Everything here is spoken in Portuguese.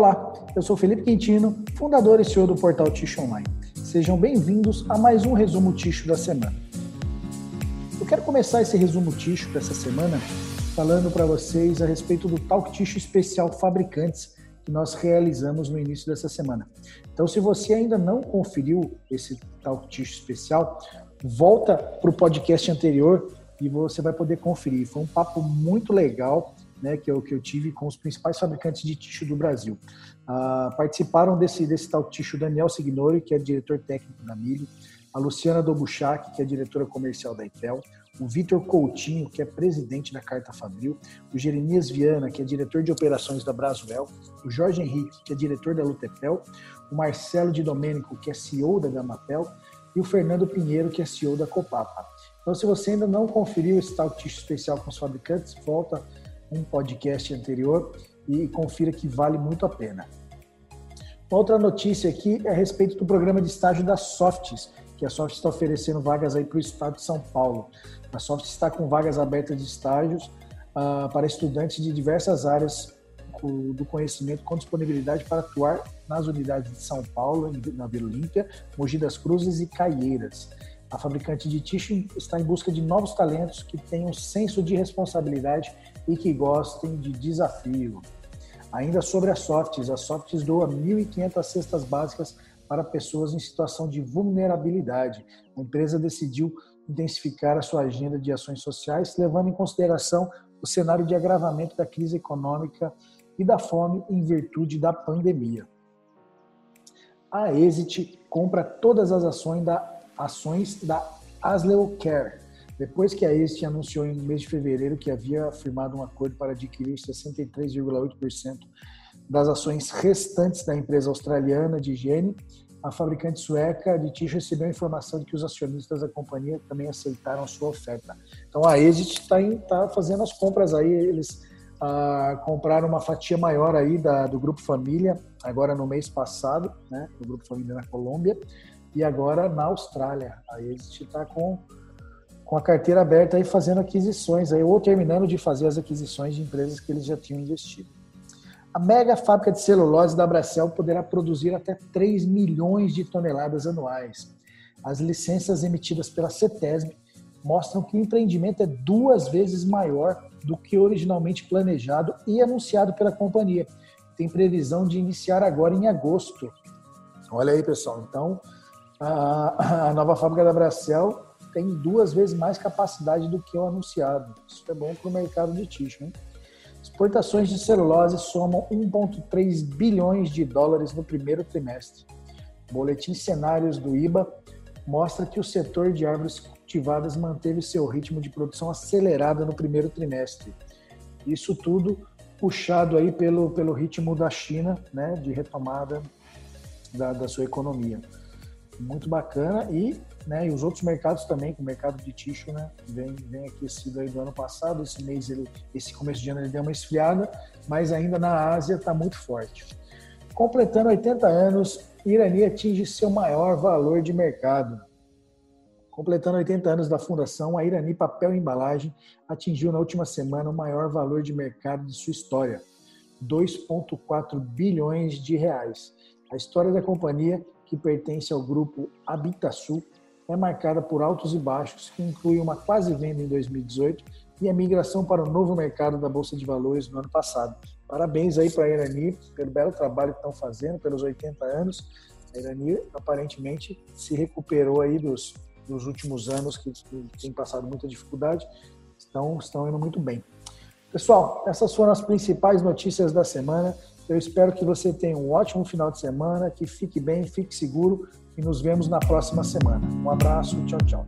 Olá, eu sou Felipe Quintino, fundador e CEO do portal Ticho Online. Sejam bem-vindos a mais um resumo Ticho da semana. Eu quero começar esse resumo Ticho dessa semana falando para vocês a respeito do Talk Ticho Especial Fabricantes que nós realizamos no início dessa semana. Então, se você ainda não conferiu esse Talk Ticho Especial, volta para o podcast anterior e você vai poder conferir. Foi um papo muito legal né, que, eu, que eu tive com os principais fabricantes de tixo do Brasil. Uh, participaram desse, desse tal tixo Daniel Signori, que é diretor técnico da Mili, a Luciana Dobuchak, que é diretora comercial da Intel, o Vitor Coutinho, que é presidente da Carta Fabril, o Jeremias Viana, que é diretor de operações da Braswell, o Jorge Henrique, que é diretor da Lutepel, o Marcelo de Domênico, que é CEO da Gamapel, e o Fernando Pinheiro, que é CEO da Copapa. Então, se você ainda não conferiu esse tal especial com os fabricantes, volta um podcast anterior e confira que vale muito a pena. Outra notícia aqui é a respeito do programa de estágio da Softs, que a Softs está oferecendo vagas aí para o estado de São Paulo. A Softs está com vagas abertas de estágios uh, para estudantes de diversas áreas do conhecimento com disponibilidade para atuar nas unidades de São Paulo, na Vila Olímpia, Mogi das Cruzes e Caieiras. A fabricante de tixo está em busca de novos talentos que tenham senso de responsabilidade e que gostem de desafio. Ainda sobre a Softs, a Softs doa 1.500 cestas básicas para pessoas em situação de vulnerabilidade. A empresa decidiu intensificar a sua agenda de ações sociais, levando em consideração o cenário de agravamento da crise econômica e da fome em virtude da pandemia. A Exit compra todas as ações da, ações da Asleo Care, depois que a Este anunciou no mês de fevereiro que havia firmado um acordo para adquirir 63,8% das ações restantes da empresa australiana de higiene, a fabricante sueca de tixo recebeu a informação de que os acionistas da companhia também aceitaram sua oferta. Então a Exit está tá fazendo as compras aí, eles ah, compraram uma fatia maior aí da, do Grupo Família, agora no mês passado, né, do Grupo Família na Colômbia, e agora na Austrália. A Exit está com com a carteira aberta e fazendo aquisições aí, ou terminando de fazer as aquisições de empresas que eles já tinham investido. A mega fábrica de celulose da Bracel poderá produzir até 3 milhões de toneladas anuais. As licenças emitidas pela CETESB mostram que o empreendimento é duas vezes maior do que originalmente planejado e anunciado pela companhia. Tem previsão de iniciar agora em agosto. Olha aí, pessoal. Então, a, nova fábrica da Bracel tem duas vezes mais capacidade do que o anunciado. Isso é bom para o mercado de. Hein? Exportações de celulose somam 1,3 bilhões de dólares no primeiro trimestre. O boletim Cenários do IBA mostra que o setor de árvores cultivadas manteve seu ritmo de produção acelerado no primeiro trimestre. Isso tudo puxado aí pelo, pelo ritmo da China, né, de retomada da, da sua economia. Muito bacana e né? E os outros mercados também, que o mercado de tixo, né? Vem, vem aquecido aí do ano passado. Esse mês, ele, esse começo de ano, ele deu uma esfriada, mas ainda na Ásia está muito forte. Completando 80 anos, Irani atinge seu maior valor de mercado. Completando 80 anos da fundação, a Irani Papel e Embalagem atingiu na última semana o maior valor de mercado de sua história, 2,4 bilhões de reais. A história da companhia, que pertence ao grupo Habitasul, é marcada por altos e baixos, que inclui uma quase venda em 2018 e a migração para o novo mercado da Bolsa de Valores no ano passado. Parabéns aí para a Irani pelo belo trabalho que estão fazendo, pelos 80 anos. A Irani aparentemente se recuperou aí dos, dos últimos anos que, que tem passado muita dificuldade, estão, estão indo muito bem. Pessoal, essas foram as principais notícias da semana. Eu espero que você tenha um ótimo final de semana, que fique bem, fique seguro e nos vemos na próxima semana. Um abraço, tchau, tchau.